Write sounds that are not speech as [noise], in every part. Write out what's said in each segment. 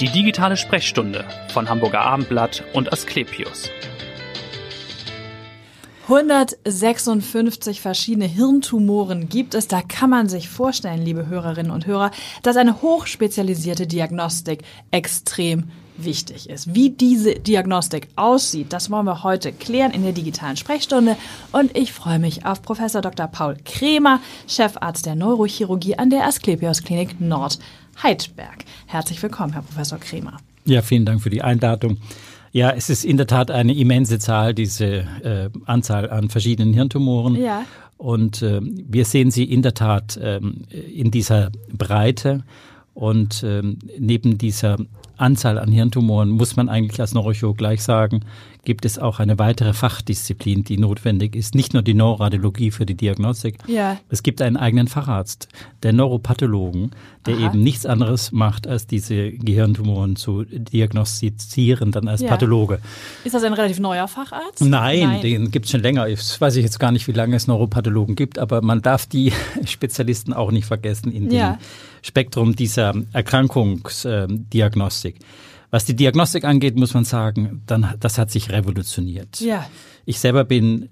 Die digitale Sprechstunde von Hamburger Abendblatt und Asklepios. 156 verschiedene Hirntumoren gibt es. Da kann man sich vorstellen, liebe Hörerinnen und Hörer, dass eine hochspezialisierte Diagnostik extrem wichtig ist. Wie diese Diagnostik aussieht, das wollen wir heute klären in der digitalen Sprechstunde. Und ich freue mich auf Professor Dr. Paul Kremer, Chefarzt der Neurochirurgie an der Asklepios Klinik Nord Heidberg. Herzlich willkommen, Herr Professor Kremer. Ja, vielen Dank für die Einladung. Ja, es ist in der Tat eine immense Zahl, diese äh, Anzahl an verschiedenen Hirntumoren. Ja. Und äh, wir sehen sie in der Tat äh, in dieser Breite. Und ähm, neben dieser Anzahl an Hirntumoren muss man eigentlich als Neurochirurg gleich sagen, gibt es auch eine weitere Fachdisziplin, die notwendig ist. Nicht nur die Neuroradiologie für die Diagnostik. Ja. Es gibt einen eigenen Facharzt, der Neuropathologen, der Aha. eben nichts anderes macht, als diese Gehirntumoren zu diagnostizieren, dann als ja. Pathologe. Ist das ein relativ neuer Facharzt? Nein, Nein. den gibt es schon länger. Ich weiß ich jetzt gar nicht, wie lange es Neuropathologen gibt, aber man darf die [laughs] Spezialisten auch nicht vergessen in ja. dem Spektrum dieser Erkrankungsdiagnostik. Was die Diagnostik angeht, muss man sagen, dann, das hat sich revolutioniert. Ja. Ich selber bin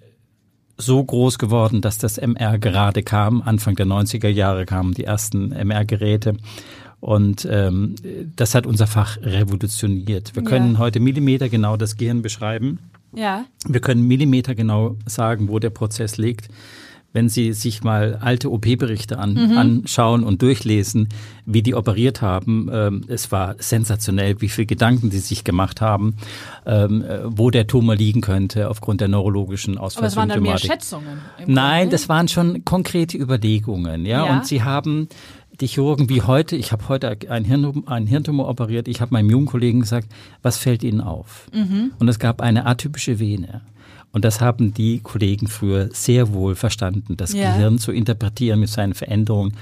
so groß geworden, dass das MR gerade kam. Anfang der 90er Jahre kamen die ersten MR-Geräte. Und ähm, das hat unser Fach revolutioniert. Wir können ja. heute Millimeter genau das Gehirn beschreiben. Ja. Wir können Millimeter genau sagen, wo der Prozess liegt wenn Sie sich mal alte OP-Berichte an, mhm. anschauen und durchlesen, wie die operiert haben. Ähm, es war sensationell, wie viel Gedanken die sich gemacht haben, ähm, wo der Tumor liegen könnte aufgrund der neurologischen Ausfallsymptomatik. Aber es waren dann mehr Schätzungen? Nein, das waren schon konkrete Überlegungen. Ja, ja. und Sie haben die Chirurgen wie heute, ich habe heute einen, Hirn, einen Hirntumor operiert, ich habe meinem jungen Kollegen gesagt, was fällt Ihnen auf? Mhm. Und es gab eine atypische Vene. Und das haben die Kollegen früher sehr wohl verstanden, das ja. Gehirn zu interpretieren mit seinen Veränderungen.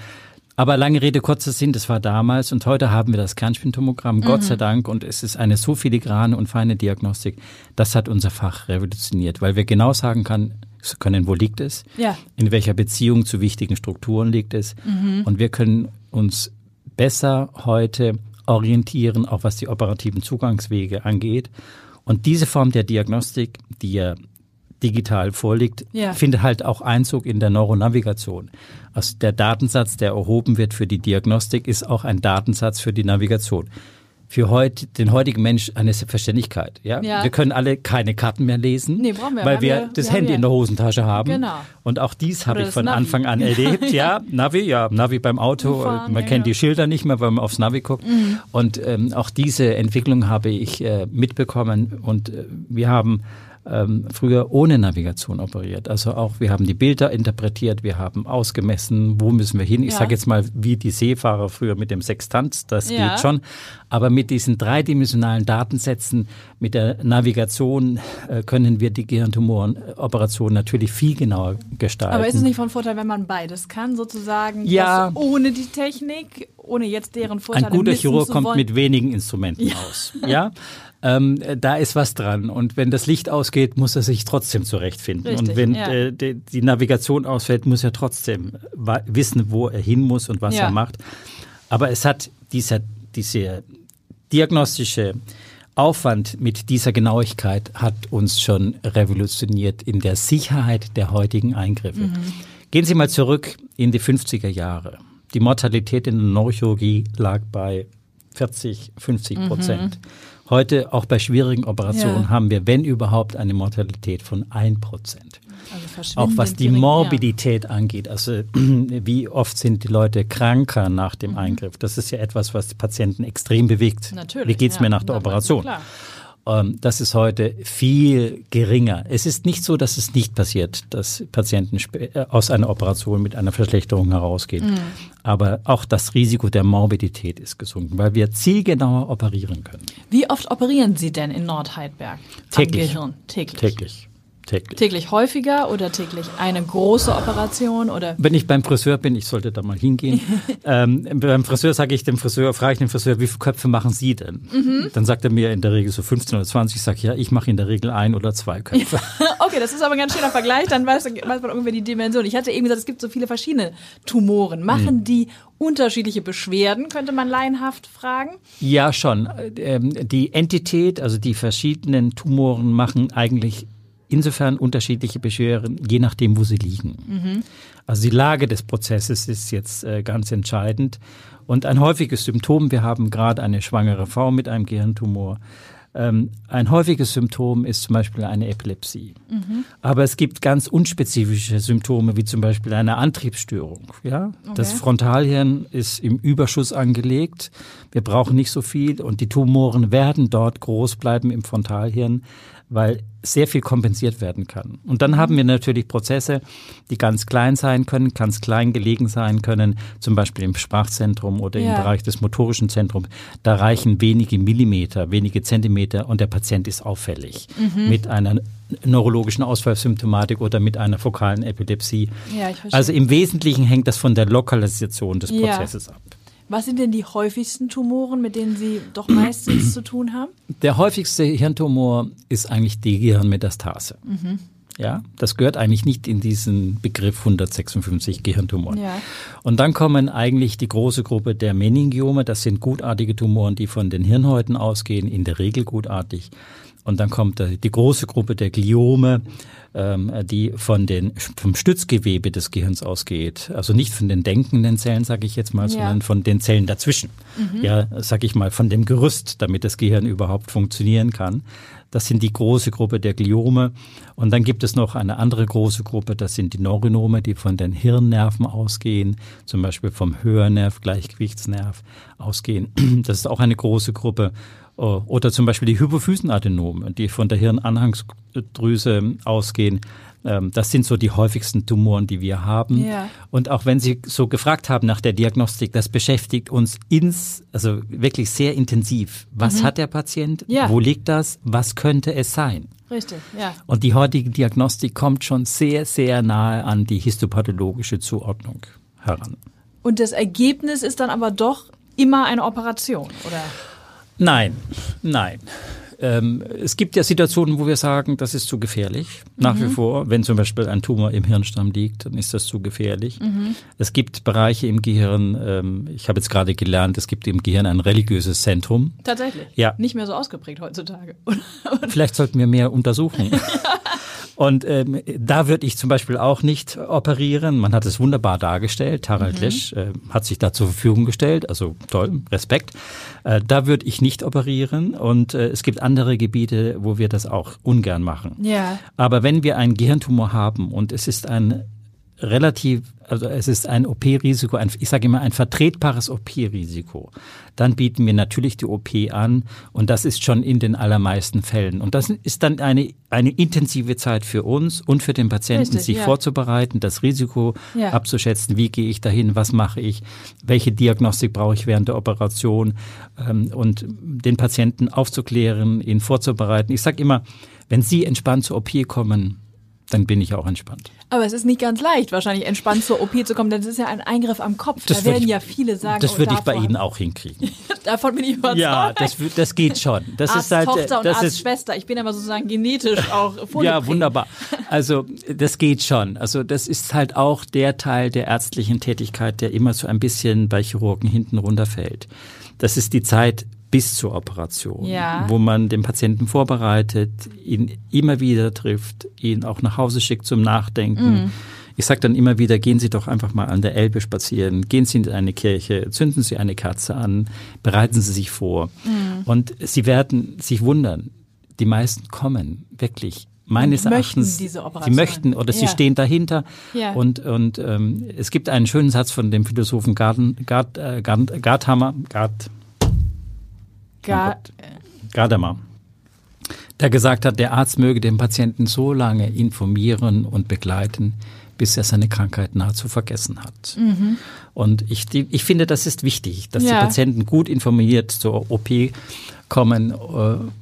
Aber lange Rede, kurzer Sinn, das war damals und heute haben wir das Kernspintomogramm, mhm. Gott sei Dank, und es ist eine so filigrane und feine Diagnostik. Das hat unser Fach revolutioniert, weil wir genau sagen kann, können, wo liegt es, ja. in welcher Beziehung zu wichtigen Strukturen liegt es. Mhm. Und wir können uns besser heute orientieren, auch was die operativen Zugangswege angeht. Und diese Form der Diagnostik, die ja digital vorliegt, ja. findet halt auch Einzug in der Neuronavigation. Also der Datensatz, der erhoben wird für die Diagnostik, ist auch ein Datensatz für die Navigation. Für heute, den heutigen Mensch eine Selbstverständlichkeit. Ja? ja? Wir können alle keine Karten mehr lesen, nee, wir, weil wir, wir das wir Handy in der Hosentasche haben. Genau. Und auch dies habe ich von Navi. Anfang an [laughs] erlebt. ja, Navi, ja, Navi beim Auto. Fahren, man ja, kennt die Schilder nicht mehr, weil man aufs Navi guckt. Mhm. Und ähm, auch diese Entwicklung habe ich äh, mitbekommen. Und äh, wir haben ähm, früher ohne Navigation operiert. Also auch wir haben die Bilder interpretiert, wir haben ausgemessen, wo müssen wir hin. Ich ja. sage jetzt mal, wie die Seefahrer früher mit dem Sextant, das ja. geht schon. Aber mit diesen dreidimensionalen Datensätzen, mit der Navigation äh, können wir die Gehirntumorenoperation natürlich viel genauer gestalten. Aber ist es nicht von Vorteil, wenn man beides kann, sozusagen, ja. ohne die Technik, ohne jetzt deren Vorteile Ein guter Chirurg kommt mit wenigen Instrumenten ja. aus. Ja, [laughs] ähm, da ist was dran. Und wenn das Licht ausgeht, muss er sich trotzdem zurechtfinden. Richtig, und wenn ja. äh, die, die, Navigation ausfällt, muss er trotzdem wissen, wo er hin muss und was ja. er macht. Aber es hat dieser, diese diagnostische Aufwand mit dieser Genauigkeit hat uns schon revolutioniert in der Sicherheit der heutigen Eingriffe. Mhm. Gehen Sie mal zurück in die 50er Jahre. Die Mortalität in der Neurochirurgie lag bei 40, 50 Prozent. Mhm. Heute auch bei schwierigen Operationen ja. haben wir, wenn überhaupt, eine Mortalität von 1 Prozent. Also auch was die Morbidität ja. angeht, also [clears throat] wie oft sind die Leute kranker nach dem mhm. Eingriff. Das ist ja etwas, was die Patienten extrem bewegt. Natürlich, wie geht's ja. mir nach der Operation? Ähm, das ist heute viel geringer. Es ist nicht so, dass es nicht passiert, dass Patienten äh, aus einer Operation mit einer Verschlechterung herausgehen. Mhm. Aber auch das Risiko der Morbidität ist gesunken, weil wir zielgenauer operieren können. Wie oft operieren Sie denn in Nordheidberg? Täglich. Täglich. Täglich. Täglich. Täglich häufiger oder täglich eine große Operation oder? Wenn ich beim Friseur bin, ich sollte da mal hingehen. [laughs] ähm, beim Friseur sage ich dem Friseur, frage ich den Friseur, wie viele Köpfe machen Sie denn? Mhm. Dann sagt er mir in der Regel so 15 oder 20. Ich sage, ja, ich mache in der Regel ein oder zwei Köpfe. [laughs] okay, das ist aber ein ganz schöner Vergleich, dann weiß, weiß man ungefähr die Dimension. Ich hatte eben gesagt, es gibt so viele verschiedene Tumoren. Machen mhm. die unterschiedliche Beschwerden, könnte man laienhaft fragen? Ja, schon. Ähm, die Entität, also die verschiedenen Tumoren machen eigentlich insofern unterschiedliche Beschwerden, je nachdem, wo sie liegen. Mhm. Also die Lage des Prozesses ist jetzt äh, ganz entscheidend. Und ein häufiges Symptom, wir haben gerade eine schwangere Frau mit einem Gehirntumor. Ähm, ein häufiges Symptom ist zum Beispiel eine Epilepsie. Mhm. Aber es gibt ganz unspezifische Symptome, wie zum Beispiel eine Antriebsstörung. Ja? Okay. Das Frontalhirn ist im Überschuss angelegt. Wir brauchen nicht so viel und die Tumoren werden dort groß bleiben im Frontalhirn weil sehr viel kompensiert werden kann. Und dann haben wir natürlich Prozesse, die ganz klein sein können, ganz klein gelegen sein können, zum Beispiel im Sprachzentrum oder ja. im Bereich des motorischen Zentrums. Da reichen wenige Millimeter, wenige Zentimeter und der Patient ist auffällig mhm. mit einer neurologischen Ausfallsymptomatik oder mit einer fokalen Epilepsie. Ja, also im Wesentlichen hängt das von der Lokalisation des Prozesses ja. ab. Was sind denn die häufigsten Tumoren, mit denen Sie doch meistens zu tun haben? Der häufigste Hirntumor ist eigentlich die Gehirnmetastase. Mhm. Ja, das gehört eigentlich nicht in diesen Begriff 156 Gehirntumoren. Ja. Und dann kommen eigentlich die große Gruppe der Meningiome. Das sind gutartige Tumoren, die von den Hirnhäuten ausgehen, in der Regel gutartig. Und dann kommt die große Gruppe der Gliome, ähm, die von den, vom Stützgewebe des Gehirns ausgeht. Also nicht von den denkenden Zellen, sage ich jetzt mal, ja. sondern von den Zellen dazwischen. Mhm. Ja, sage ich mal, von dem Gerüst, damit das Gehirn überhaupt funktionieren kann. Das sind die große Gruppe der Gliome. Und dann gibt es noch eine andere große Gruppe, das sind die Neuronome, die von den Hirnnerven ausgehen, zum Beispiel vom Hörnerv, Gleichgewichtsnerv ausgehen. [clears throat] Das ist auch eine große Gruppe. Äh, oder zum Beispiel die Hypophysenadenomen, die von der Hirnanhangsdrüse ausgehen. Ähm, das sind so die häufigsten Tumoren, die wir haben. Ja. Und auch wenn Sie so gefragt haben nach der Diagnostik, das beschäftigt uns ins, also wirklich sehr intensiv. Was mhm. hat der Patient? Ja. Wo liegt das? Was könnte es sein? Richtig, ja. Und die heutige Diagnostik kommt schon sehr, sehr nahe an die histopathologische Zuordnung heran. Und das Ergebnis ist dann aber doch immer eine Operation, oder? Nein, nein. Ähm, es gibt ja Situationen, wo wir sagen, das ist zu gefährlich. Nach mhm. wie vor, wenn zum Beispiel ein Tumor im Hirnstamm liegt, dann ist das zu gefährlich. Mhm. Es gibt Bereiche im Gehirn, ähm, ich habe jetzt gerade gelernt, es gibt im Gehirn ein religiöses Zentrum. Tatsächlich? Ja. Nicht mehr so ausgeprägt heutzutage. [laughs] Vielleicht sollten wir mehr untersuchen. [laughs] ja. Und ähm, da würde ich zum Beispiel auch nicht operieren. Man hat es wunderbar dargestellt. Harald mhm. Lesch äh, hat sich da zur Verfügung gestellt. Also toll, Respekt. Äh, da würde ich nicht operieren. Und äh, es gibt andere Gebiete, wo wir das auch ungern machen. Ja. Aber wenn wir einen Gehirntumor haben und es ist ein relativ, also es ist ein OP-Risiko, ein, ich sage immer ein vertretbares OP-Risiko. Dann bieten wir natürlich die OP an und das ist schon in den allermeisten Fällen. Und das ist dann eine, eine intensive Zeit für uns und für den Patienten, Richtig, sich ja. vorzubereiten, das Risiko ja. abzuschätzen, wie gehe ich dahin, was mache ich, welche Diagnostik brauche ich während der Operation ähm, und den Patienten aufzuklären, ihn vorzubereiten. Ich sage immer, wenn Sie entspannt zur OP kommen, dann bin ich auch entspannt. Aber es ist nicht ganz leicht, wahrscheinlich entspannt zur OP zu kommen, denn es ist ja ein Eingriff am Kopf. Das da werden ich, ja viele sagen. Das oh, würde ich bei Ihnen auch hinkriegen. [laughs] davon bin ich überzeugt. Ja, das, das geht schon. Das Arzt, ist halt, Tochter und das Arzt, ist, Schwester. Ich bin aber sozusagen genetisch [laughs] auch Ja, wunderbar. Also das geht schon. Also das ist halt auch der Teil der ärztlichen Tätigkeit, der immer so ein bisschen bei Chirurgen hinten runterfällt. Das ist die Zeit bis zur Operation, ja. wo man den Patienten vorbereitet, ihn immer wieder trifft, ihn auch nach Hause schickt zum Nachdenken. Mhm. Ich sage dann immer wieder, gehen Sie doch einfach mal an der Elbe spazieren, gehen Sie in eine Kirche, zünden Sie eine Kerze an, bereiten Sie sich vor. Mhm. Und Sie werden sich wundern, die meisten kommen wirklich meines Erachtens, diese sie möchten oder ja. sie stehen dahinter. Ja. Und, und ähm, es gibt einen schönen Satz von dem Philosophen Garden, Gard, äh, Gard, Gardhammer, Gar Gadamer, der gesagt hat, der Arzt möge den Patienten so lange informieren und begleiten, bis er seine Krankheit nahezu vergessen hat. Mhm. Und ich, ich finde, das ist wichtig, dass ja. die Patienten gut informiert zur OP kommen, äh,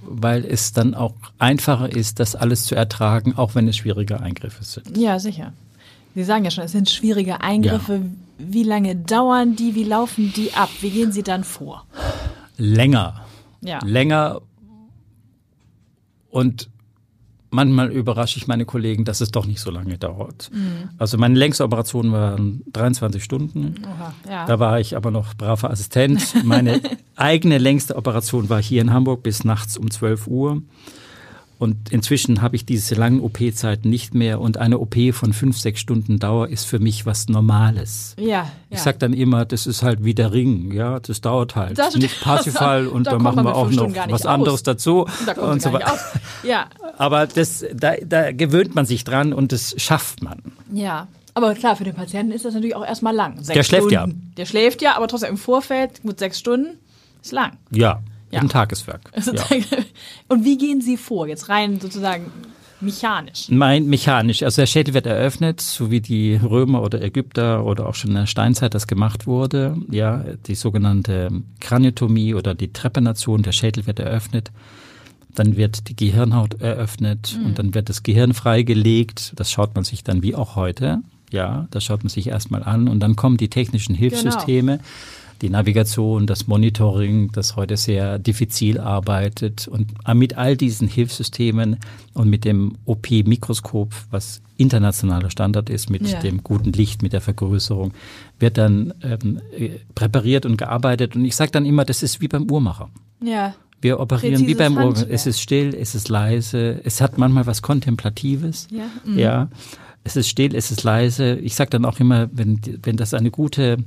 weil es dann auch einfacher ist, das alles zu ertragen, auch wenn es schwierige Eingriffe sind. Ja, sicher. Sie sagen ja schon, es sind schwierige Eingriffe. Ja. Wie lange dauern die? Wie laufen die ab? Wie gehen Sie dann vor? Länger. Ja. Länger. Und manchmal überrasche ich meine Kollegen, dass es doch nicht so lange dauert. Mhm. Also meine längste Operation waren 23 Stunden. Oha, ja. Da war ich aber noch braver Assistent. Meine [laughs] eigene längste Operation war hier in Hamburg bis nachts um 12 Uhr. Und inzwischen habe ich diese langen OP-Zeiten nicht mehr und eine OP von fünf, sechs Stunden Dauer ist für mich was Normales. Ja. ja. Ich sage dann immer, das ist halt wie der Ring, ja, das dauert halt. Das nicht Parsifal [laughs] und da dann machen wir auch noch was anderes dazu. Da und so weiter. Ja. Aber das, da, da gewöhnt man sich dran und das schafft man. Ja. Aber klar, für den Patienten ist das natürlich auch erstmal lang. Sechs der schläft Stunden. ja. Der schläft ja, aber trotzdem im Vorfeld, gut sechs Stunden, ist lang. Ja, ja. Ein Tageswerk. Also ja. [laughs] Und wie gehen Sie vor, jetzt rein sozusagen mechanisch? Mein mechanisch. Also der Schädel wird eröffnet, so wie die Römer oder Ägypter oder auch schon in der Steinzeit das gemacht wurde. Ja, die sogenannte Kraniotomie oder die Trepanation, der Schädel wird eröffnet. Dann wird die Gehirnhaut eröffnet mhm. und dann wird das Gehirn freigelegt. Das schaut man sich dann wie auch heute. Ja, das schaut man sich erstmal an und dann kommen die technischen Hilfssysteme. Genau die Navigation, das Monitoring, das heute sehr diffizil arbeitet. Und mit all diesen Hilfssystemen und mit dem OP-Mikroskop, was internationaler Standard ist, mit ja. dem guten Licht, mit der Vergrößerung, wird dann ähm, präpariert und gearbeitet. Und ich sage dann immer, das ist wie beim Uhrmacher. Ja. Wir operieren wie beim Uhrmacher. Es ist still, es ist leise, es hat manchmal was Kontemplatives. Ja. Mhm. ja. Es ist still, es ist leise. Ich sage dann auch immer, wenn, wenn das eine gute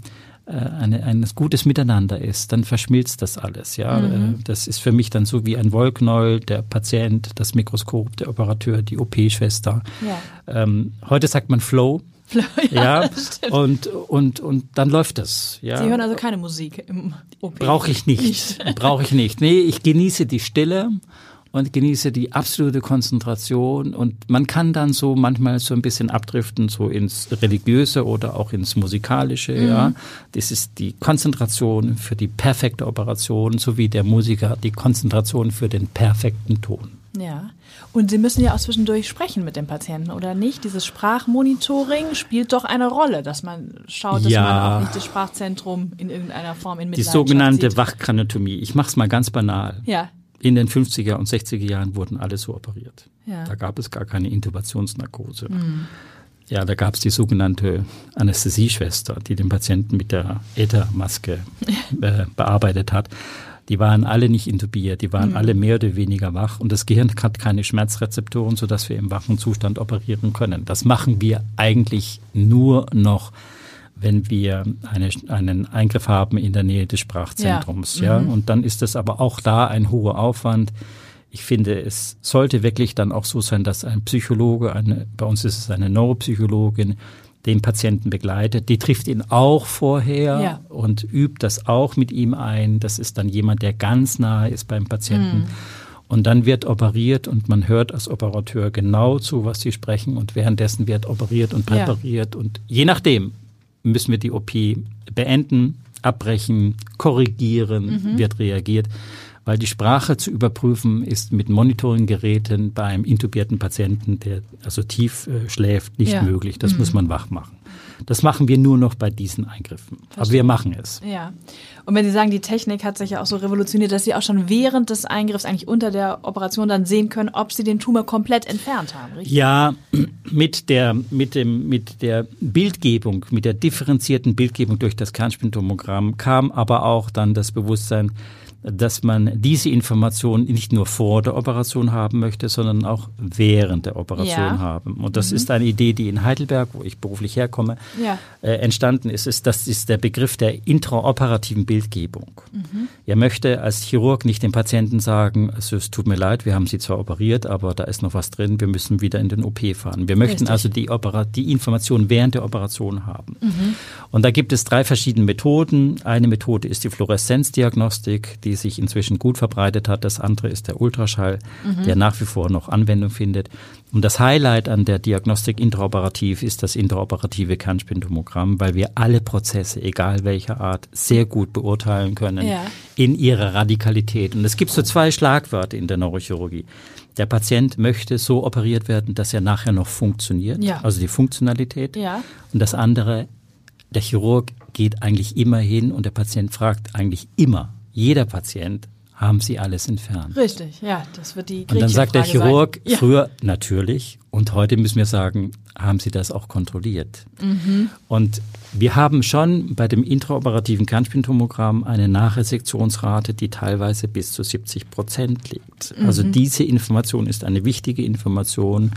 äh, eine, ein gutes Miteinander ist, dann verschmilzt das alles. Ja, mhm. Äh, das ist für mich dann so wie ein Wollknäuel, der Patient, das Mikroskop, der Operateur, die OP-Schwester. Ja. Ähm, heute sagt man Flow. Flow [laughs] ja, ja [laughs] und, und, und dann läuft das. Ja. Sie hören also keine Musik im OP? Brauche ich nicht. Brauche ich nicht. Nee, ich genieße die Stille und genieße die absolute Konzentration. Und man kann dann so manchmal so ein bisschen abdriften, so ins Religiöse oder auch ins Musikalische. Mhm. Ja, das ist die Konzentration für die perfekte Operation, sowie der Musiker die Konzentration für den perfekten Ton. Ja. Und Sie müssen ja auch zwischendurch sprechen mit dem Patienten, oder nicht? Dieses Sprachmonitoring spielt doch eine Rolle, dass man schaut, dass ja. man auch nicht das Sprachzentrum in irgendeiner Form in Die sogenannte Wachkranotomie. Ich mache es mal ganz banal. Ja in den 50er und 60er Jahren wurden alle so operiert. Ja. Da gab es gar keine Intubationsnarkose. Mhm. Ja, da gab es die sogenannte Anästhesieschwester, die den Patienten mit der Äthermaske [laughs] äh, bearbeitet hat. Die waren alle nicht intubiert, die waren mhm. alle mehr oder weniger wach und das Gehirn hat keine Schmerzrezeptoren, sodass wir im wachen Zustand operieren können. Das machen wir eigentlich nur noch wenn wir eine, einen Eingriff haben in der Nähe des Sprachzentrums. Ja. ja. Mhm. Und dann ist das aber auch da ein hoher Aufwand. Ich finde, es sollte wirklich dann auch so sein, dass ein Psychologe, eine, bei uns ist es eine Neuropsychologin, den Patienten begleitet. Die trifft ihn auch vorher ja. und übt das auch mit ihm ein. Das ist dann jemand, der ganz nahe ist beim Patienten. Mhm. Und dann wird operiert und man hört als Operateur genau zu, was sie sprechen und währenddessen wird operiert und präpariert ja. und je nachdem, müssen wir die OP beenden, abbrechen, korrigieren, mhm. wird reagiert. Weil die Sprache zu überprüfen ist mit Monitoringgeräten beim intubierten Patienten, der also tief äh, schläft, nicht ja. möglich. Das mhm. muss man wach machen. Das machen wir nur noch bei diesen Eingriffen. Verstehe. Aber wir machen es. Ja. Und wenn Sie sagen, die Technik hat sich ja auch so revolutioniert, dass Sie auch schon während des Eingriffs eigentlich unter der Operation dann sehen können, ob Sie den Tumor komplett entfernt haben, richtig? Ja, [clears throat] mit der, mit dem, mit der Bildgebung, mit der differenzierten Bildgebung durch das Kernspintomogramm kam aber auch dann das Bewusstsein, dass man diese Information nicht nur vor der Operation haben möchte, sondern auch während der Operation ja. haben. Und das mhm. ist eine Idee, die in Heidelberg, wo ich beruflich herkomme, ja. äh, entstanden ist. ist. Das ist der Begriff der intraoperativen Bildgebung. Mhm. Er möchte als Chirurg nicht dem Patienten sagen, also es tut mir leid, wir haben Sie zwar operiert, aber da ist noch was drin, wir müssen wieder in den OP fahren. Wir möchten Richtig. also die, Opera die Information während der Operation haben. Mhm. Und da gibt es drei verschiedene Methoden. Eine Methode ist die Fluoreszenzdiagnostik, die sich inzwischen gut verbreitet hat. Das andere ist der Ultraschall, mhm. der nach wie vor noch Anwendung findet. Und das Highlight an der Diagnostik intraoperativ ist das intraoperative Kernspintomogramm, weil wir alle Prozesse, egal welcher Art, sehr gut beurteilen können ja. in ihrer Radikalität. Und es gibt so zwei Schlagwörter in der Neurochirurgie. Der Patient möchte so operiert werden, dass er nachher noch funktioniert, ja. also die Funktionalität. Ja. Und das andere, der Chirurg geht eigentlich immer hin und der Patient fragt eigentlich immer, jeder Patient, haben sie alles entfernt. Richtig, ja, das wird die Und dann sagt der Chirurg ja. früher natürlich und heute müssen wir sagen, haben sie das auch kontrolliert. Mhm. Und wir haben schon bei dem intraoperativen Kernspintomogramm eine Nachresektionsrate, die teilweise bis zu 70 Prozent liegt. Mhm. Also diese Information ist eine wichtige Information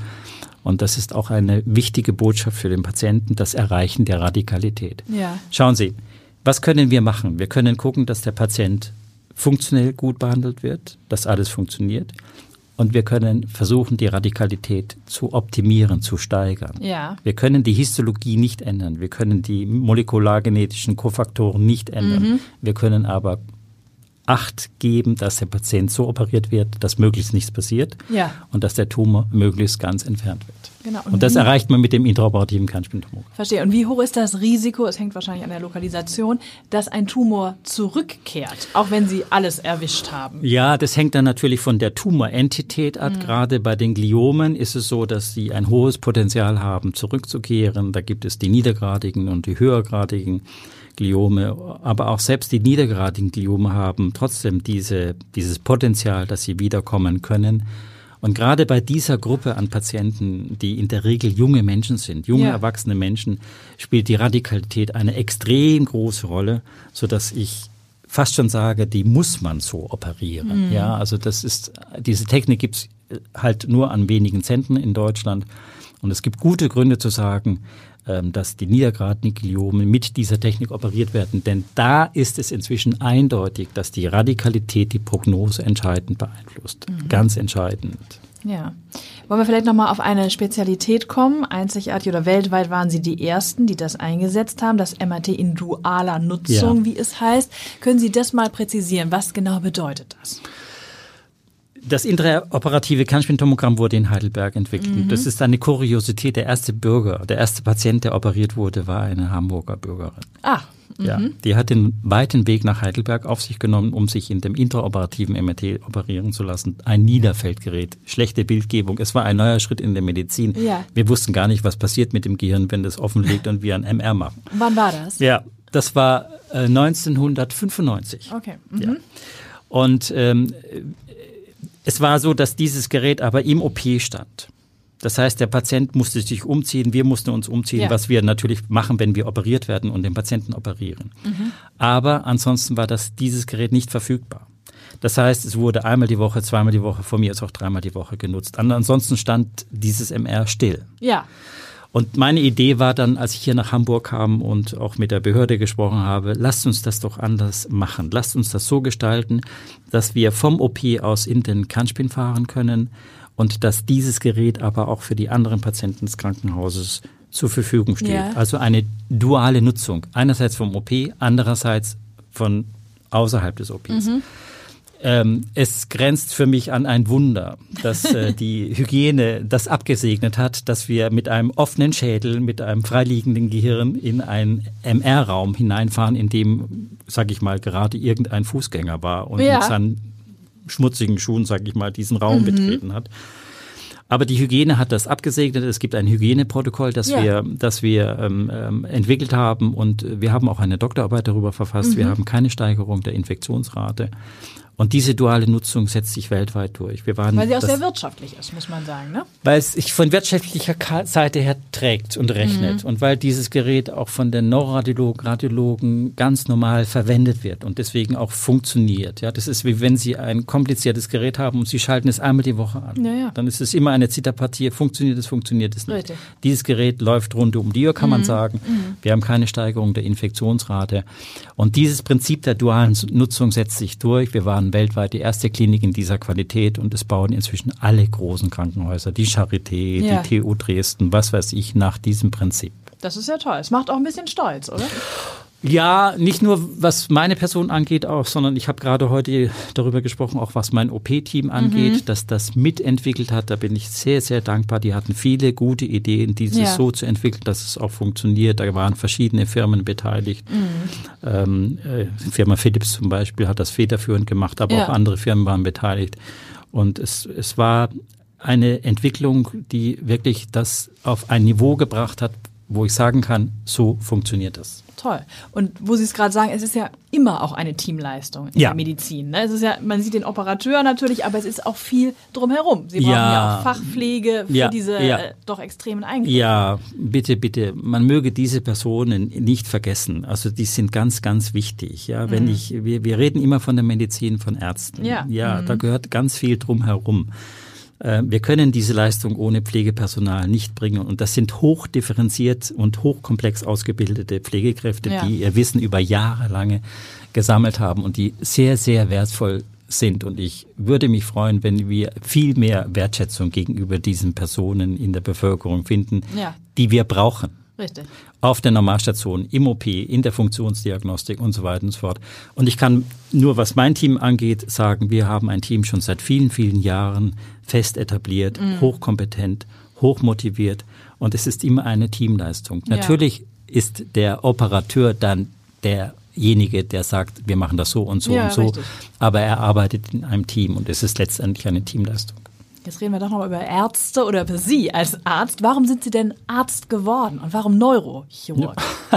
und das ist auch eine wichtige Botschaft für den Patienten, das Erreichen der Radikalität. Ja. Schauen Sie, was können wir machen? Wir können gucken, dass der Patient funktionell gut behandelt wird, dass alles funktioniert. Und wir können versuchen, die Radikalität zu optimieren, zu steigern. Ja. Wir können die Histologie nicht ändern. Wir können die molekulargenetischen Kofaktoren nicht ändern. Mhm. Wir können aber Acht geben, dass der Patient so operiert wird, dass möglichst nichts passiert ja. und dass der Tumor möglichst ganz entfernt wird. Genau. Und, und das erreicht man mit dem intraoperativen Kernspintumor. Verstehe. Und wie hoch ist das Risiko, es hängt wahrscheinlich an der Lokalisation, dass ein Tumor zurückkehrt, auch wenn Sie alles erwischt haben? Ja, das hängt dann natürlich von der Tumorentität ab. Mhm. Gerade bei den Gliomen ist es so, dass sie ein hohes Potenzial haben, zurückzukehren. Da gibt es die niedergradigen und die höhergradigen. Gliome, aber auch selbst die niedergradigen Gliome haben trotzdem diese, dieses Potenzial, dass sie wiederkommen können. Und gerade bei dieser Gruppe an Patienten, die in der Regel junge Menschen sind, junge ja. erwachsene Menschen, spielt die Radikalität eine extrem große Rolle, so dass ich fast schon sage, die muss man so operieren. Mhm. Ja, also das ist diese Technik gibt's halt nur an wenigen Zentren in Deutschland. Und es gibt gute Gründe zu sagen, dass die Niedergradnigliome mit dieser Technik operiert werden. Denn da ist es inzwischen eindeutig, dass die Radikalität die Prognose entscheidend beeinflusst. Mhm. Ganz entscheidend. Ja. Wollen wir vielleicht nochmal auf eine Spezialität kommen? Einzigartig oder weltweit waren Sie die Ersten, die das eingesetzt haben, das MRT in dualer Nutzung, ja. wie es heißt. Können Sie das mal präzisieren? Was genau bedeutet das? Das intraoperative Kernspintomogramm wurde in Heidelberg entwickelt. Mhm. Das ist eine Kuriosität. Der erste Bürger, der erste Patient, der operiert wurde, war eine Hamburger Bürgerin. Ah. Ja, mhm. die hat den weiten Weg nach Heidelberg auf sich genommen, um sich in dem intraoperativen MRT operieren zu lassen. Ein Niederfeldgerät, schlechte Bildgebung. Es war ein neuer Schritt in der Medizin. Ja. Wir wussten gar nicht, was passiert mit dem Gehirn, wenn das offen liegt und wir ein MR machen. Wann war das? Ja, das war äh, 1995. Okay. Mhm. Ja. Und ähm, es war so, dass dieses Gerät aber im OP stand. Das heißt, der Patient musste sich umziehen, wir mussten uns umziehen, ja. was wir natürlich machen, wenn wir operiert werden und den Patienten operieren. Mhm. Aber ansonsten war das, dieses Gerät nicht verfügbar. Das heißt, es wurde einmal die Woche, zweimal die Woche, von mir ist auch dreimal die Woche genutzt. Ansonsten stand dieses MR still. Ja. Und meine Idee war dann, als ich hier nach Hamburg kam und auch mit der Behörde gesprochen habe, lasst uns das doch anders machen. Lasst uns das so gestalten, dass wir vom OP aus in den Kernspin fahren können und dass dieses Gerät aber auch für die anderen Patienten des Krankenhauses zur Verfügung steht. Ja. Also eine duale Nutzung. Einerseits vom OP, andererseits von außerhalb des OPs. Mhm. Ähm, es grenzt für mich an ein Wunder, dass äh, [laughs] die Hygiene das abgesegnet hat, dass wir mit einem offenen Schädel, mit einem freiliegenden Gehirn in einen MR-Raum hineinfahren, in dem, sag ich mal, gerade irgendein Fußgänger war und ja. mit seinen schmutzigen Schuhen, sag ich mal, diesen Raum mhm. betreten hat. Aber die Hygiene hat das abgesegnet. Es gibt ein Hygieneprotokoll, das ja. wir, das wir ähm, ähm, entwickelt haben und wir haben auch eine Doktorarbeit darüber verfasst. Mhm. Wir haben keine Steigerung der Infektionsrate. Und diese duale Nutzung setzt sich weltweit durch. Wir waren weil sie auch sehr wirtschaftlich ist, muss man sagen, ne? Weil es sich von wirtschaftlicher Seite her trägt und rechnet mhm. und weil dieses Gerät auch von den Neuroradiologen, Radiologen ganz normal verwendet wird und deswegen auch funktioniert. Ja, das ist wie wenn Sie ein kompliziertes Gerät haben und Sie schalten es einmal die Woche an. Ja, ja. Dann ist es immer eine Zitterpartie. Funktioniert es, funktioniert es nicht. Richtig. Dieses Gerät läuft rund um die Uhr, kann mhm. man sagen. Mhm. Wir haben keine Steigerung der Infektionsrate. Und dieses Prinzip der dualen Nutzung setzt sich durch. Wir waren weltweit die erste Klinik in dieser Qualität und es bauen inzwischen alle großen Krankenhäuser, die Charité, ja. die TU Dresden, was weiß ich, nach diesem Prinzip. Das ist ja toll. Es macht auch ein bisschen stolz, oder? Ja, nicht nur was meine Person angeht, auch, sondern ich habe gerade heute darüber gesprochen, auch was mein OP-Team angeht, mhm. dass das mitentwickelt hat. Da bin ich sehr, sehr dankbar. Die hatten viele gute Ideen, dieses ja. so zu entwickeln, dass es auch funktioniert. Da waren verschiedene Firmen beteiligt. Mhm. Ähm, äh, Firma Philips zum Beispiel hat das federführend gemacht, aber ja. auch andere Firmen waren beteiligt. Und es, es war eine Entwicklung, die wirklich das auf ein Niveau gebracht hat, wo ich sagen kann, so funktioniert das. Toll. Und wo Sie es gerade sagen, es ist ja immer auch eine Teamleistung in ja. der Medizin. Ne? Es ist ja, man sieht den Operateur natürlich, aber es ist auch viel drumherum. Sie brauchen ja, ja auch Fachpflege für ja, diese äh, doch extremen Eingriffe. Ja, bitte, bitte. Man möge diese Personen nicht vergessen. Also die sind ganz, ganz wichtig. Ja, wenn mhm. ich, wir, wir reden immer von der Medizin von Ärzten. Ja, ja mhm. da gehört ganz viel drumherum. Äh, wir können diese Leistung ohne Pflegepersonal nicht bringen. Und das sind hochdifferenziert und hochkomplex ausgebildete Pflegekräfte, ja. die ihr Wissen über Jahre lange gesammelt haben und die sehr, sehr wertvoll sind. Und ich würde mich freuen, wenn wir viel mehr Wertschätzung gegenüber diesen Personen in der Bevölkerung finden, ja. die wir brauchen. Richtig. Auf der Normalstation, im OP, in der Funktionsdiagnostik und so weiter und so fort. Und ich kann nur, was mein Team angeht, sagen, wir haben ein Team schon seit vielen, vielen Jahren fest etabliert, mhm. hochkompetent, hochmotiviert und es ist immer eine Teamleistung. Ja. Natürlich ist der Operateur dann derjenige, der sagt, wir machen das so und so ja, und so, richtig. aber er arbeitet in einem Team und es ist letztendlich eine Teamleistung. Jetzt reden wir doch noch über Ärzte oder über Sie als Arzt. Warum sind Sie denn Arzt geworden und warum Neurochirurg? [laughs]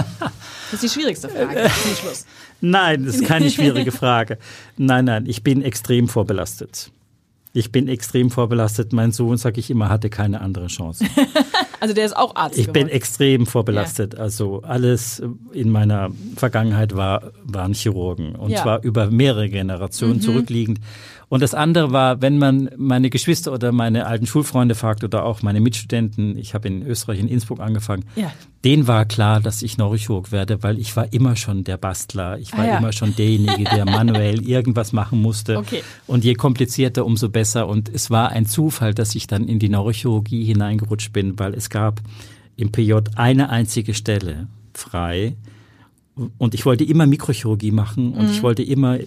Das ist die schwierigste Frage Schluss. Nein, das ist keine schwierige Frage. Nein, nein, ich bin extrem vorbelastet. Ich bin extrem vorbelastet. Mein Sohn, sage ich immer, hatte keine andere Chance. [laughs] also der ist auch Arzt. Ich geworden. bin extrem vorbelastet. Ja. Also alles in meiner Vergangenheit war, waren Chirurgen und ja. zwar über mehrere Generationen mhm. zurückliegend. Und das andere war, wenn man meine Geschwister oder meine alten Schulfreunde fragt oder auch meine Mitstudenten, ich habe in Österreich in Innsbruck angefangen, ja. denen war klar, dass ich Neurochirurg werde, weil ich war immer schon der Bastler. Ich war ah, ja. immer schon derjenige, der [laughs] manuell irgendwas machen musste. Okay. Und je komplizierter, umso besser. Und es war ein Zufall, dass ich dann in die Neurochirurgie hineingerutscht bin, weil es gab im PJ eine einzige Stelle frei. Und ich wollte immer Mikrochirurgie machen und mhm. ich wollte immer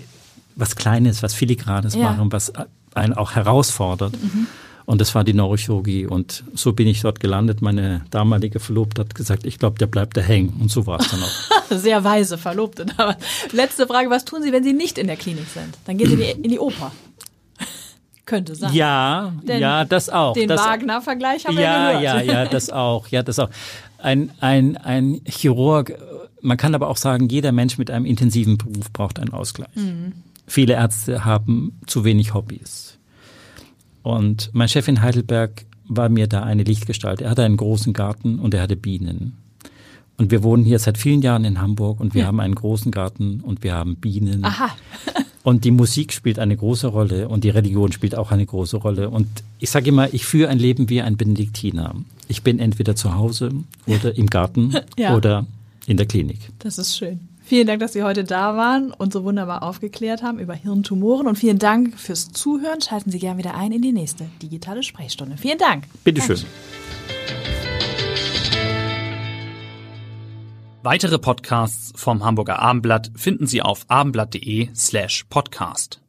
was Kleines, was Filigranes ja. machen, was einen auch herausfordert. Mhm. Und das war die Neurochirurgie. Und so bin ich dort gelandet. Meine damalige Verlobte hat gesagt, ich glaube, der bleibt da hängen. Und so war es dann auch. [laughs] Sehr weise Verlobte. [laughs] Letzte Frage, was tun Sie, wenn Sie nicht in der Klinik sind? Dann gehen Sie in die Oper. [laughs] Könnte sein. Ja, Denn ja, das auch. Den Wagner-Vergleich haben ja, wir gehört. Ja, ja, das auch. Ja, das auch. Ein, ein, ein Chirurg, man kann aber auch sagen, jeder Mensch mit einem intensiven Beruf braucht einen Ausgleich. Mhm. Viele Ärzte haben zu wenig Hobbys. Und mein Chef in Heidelberg war mir da eine Lichtgestalt. Er hatte einen großen Garten und er hatte Bienen. Und wir wohnen hier seit vielen Jahren in Hamburg und wir ja. haben einen großen Garten und wir haben Bienen. Aha. [laughs] und die Musik spielt eine große Rolle und die Religion spielt auch eine große Rolle. Und ich sage immer, ich führe ein Leben wie ein Benediktiner. Ich bin entweder zu Hause oder im Garten [laughs] ja. oder in der Klinik. Das ist schön. Vielen Dank, dass Sie heute da waren und so wunderbar aufgeklärt haben über Hirntumoren. Und vielen Dank fürs Zuhören. Schalten Sie gerne wieder ein in die nächste digitale Sprechstunde. Vielen Dank. Bitteschön. Weitere Podcasts vom Hamburger Abendblatt finden Sie auf abendblatt.de slash podcast.